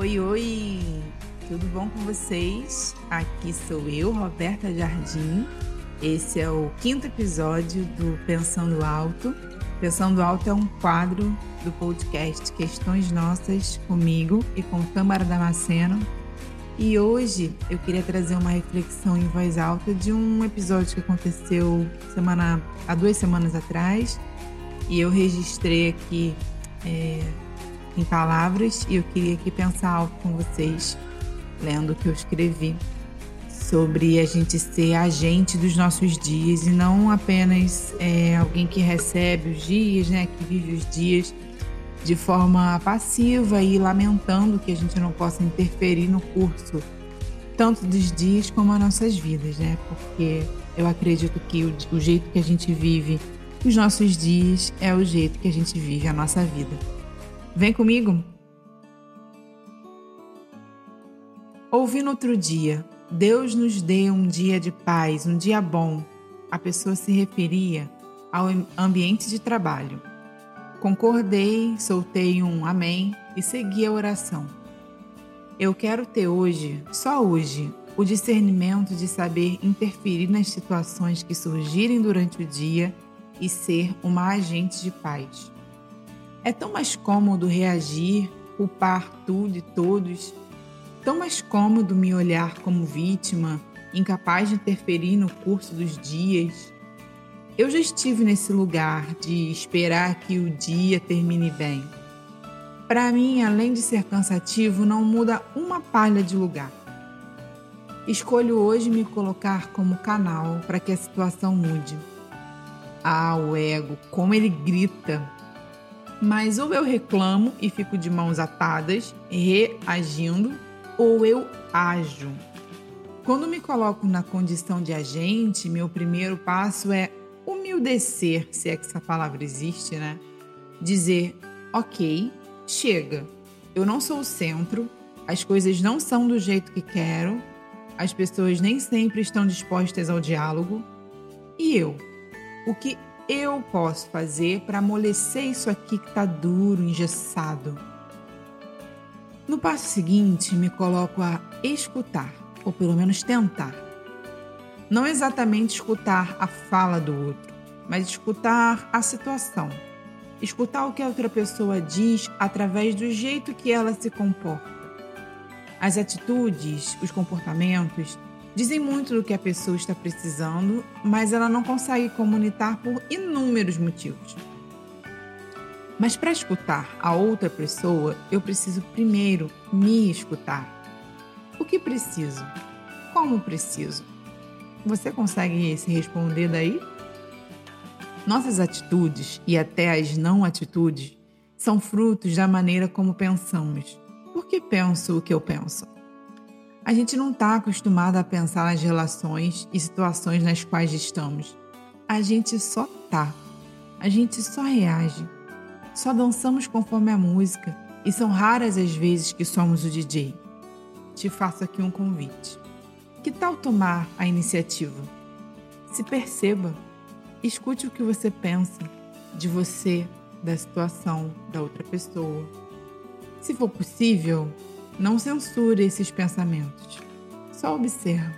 Oi, oi! Tudo bom com vocês? Aqui sou eu, Roberta Jardim. Esse é o quinto episódio do Pensando Alto. Pensando Alto é um quadro do podcast Questões Nossas comigo e com Câmara Damasceno. E hoje eu queria trazer uma reflexão em voz alta de um episódio que aconteceu semana, há duas semanas atrás. E eu registrei aqui é, em palavras e eu queria aqui pensar algo com vocês, lendo o que eu escrevi sobre a gente ser agente dos nossos dias e não apenas é, alguém que recebe os dias, né, que vive os dias de forma passiva e lamentando que a gente não possa interferir no curso tanto dos dias como as nossas vidas, né? Porque eu acredito que o, o jeito que a gente vive os nossos dias é o jeito que a gente vive a nossa vida. Vem comigo? Ouvi no outro dia, Deus nos dê um dia de paz, um dia bom. A pessoa se referia ao ambiente de trabalho. Concordei, soltei um amém e segui a oração. Eu quero ter hoje, só hoje, o discernimento de saber interferir nas situações que surgirem durante o dia e ser uma agente de paz. É tão mais cômodo reagir, culpar tudo e todos, tão mais cômodo me olhar como vítima, incapaz de interferir no curso dos dias. Eu já estive nesse lugar de esperar que o dia termine bem. Para mim, além de ser cansativo, não muda uma palha de lugar. Escolho hoje me colocar como canal para que a situação mude. Ah, o ego, como ele grita mas ou eu reclamo e fico de mãos atadas, reagindo, ou eu ajo. Quando me coloco na condição de agente, meu primeiro passo é humildecer, se é que essa palavra existe, né? Dizer, ok, chega. Eu não sou o centro, as coisas não são do jeito que quero, as pessoas nem sempre estão dispostas ao diálogo. E eu? O que eu posso fazer para amolecer isso aqui que está duro, engessado? No passo seguinte, me coloco a escutar, ou pelo menos tentar. Não exatamente escutar a fala do outro, mas escutar a situação. Escutar o que a outra pessoa diz através do jeito que ela se comporta. As atitudes, os comportamentos Dizem muito do que a pessoa está precisando, mas ela não consegue comunicar por inúmeros motivos. Mas para escutar a outra pessoa, eu preciso primeiro me escutar. O que preciso? Como preciso? Você consegue se responder daí? Nossas atitudes e até as não atitudes são frutos da maneira como pensamos. Por que penso o que eu penso? A gente não está acostumado a pensar nas relações e situações nas quais estamos. A gente só tá. A gente só reage. Só dançamos conforme a música e são raras as vezes que somos o DJ. Te faço aqui um convite. Que tal tomar a iniciativa? Se perceba, escute o que você pensa de você, da situação da outra pessoa. Se for possível, não censure esses pensamentos. Só observe.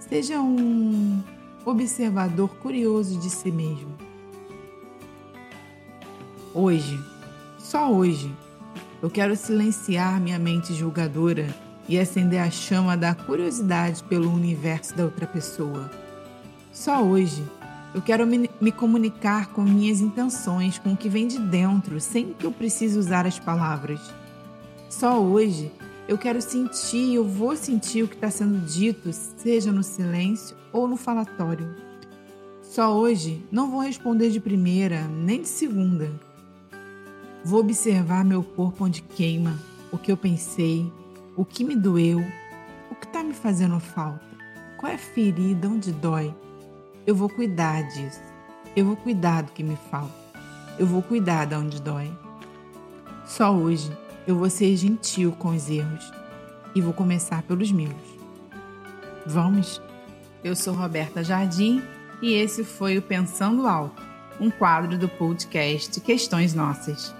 Seja um observador curioso de si mesmo. Hoje, só hoje, eu quero silenciar minha mente julgadora e acender a chama da curiosidade pelo universo da outra pessoa. Só hoje, eu quero me, me, comunicar com minhas intenções, com o que vem de dentro, sem que eu precise usar as palavras. Só hoje eu quero sentir, eu vou sentir o que está sendo dito, seja no silêncio ou no falatório. Só hoje não vou responder de primeira, nem de segunda. Vou observar meu corpo onde queima, o que eu pensei, o que me doeu, o que está me fazendo falta, qual é a ferida, onde dói. Eu vou cuidar disso. Eu vou cuidar do que me falta. Eu vou cuidar de onde dói. Só hoje eu vou ser gentil com os erros e vou começar pelos meus. Vamos? Eu sou Roberta Jardim e esse foi o Pensando Alto, um quadro do podcast Questões Nossas.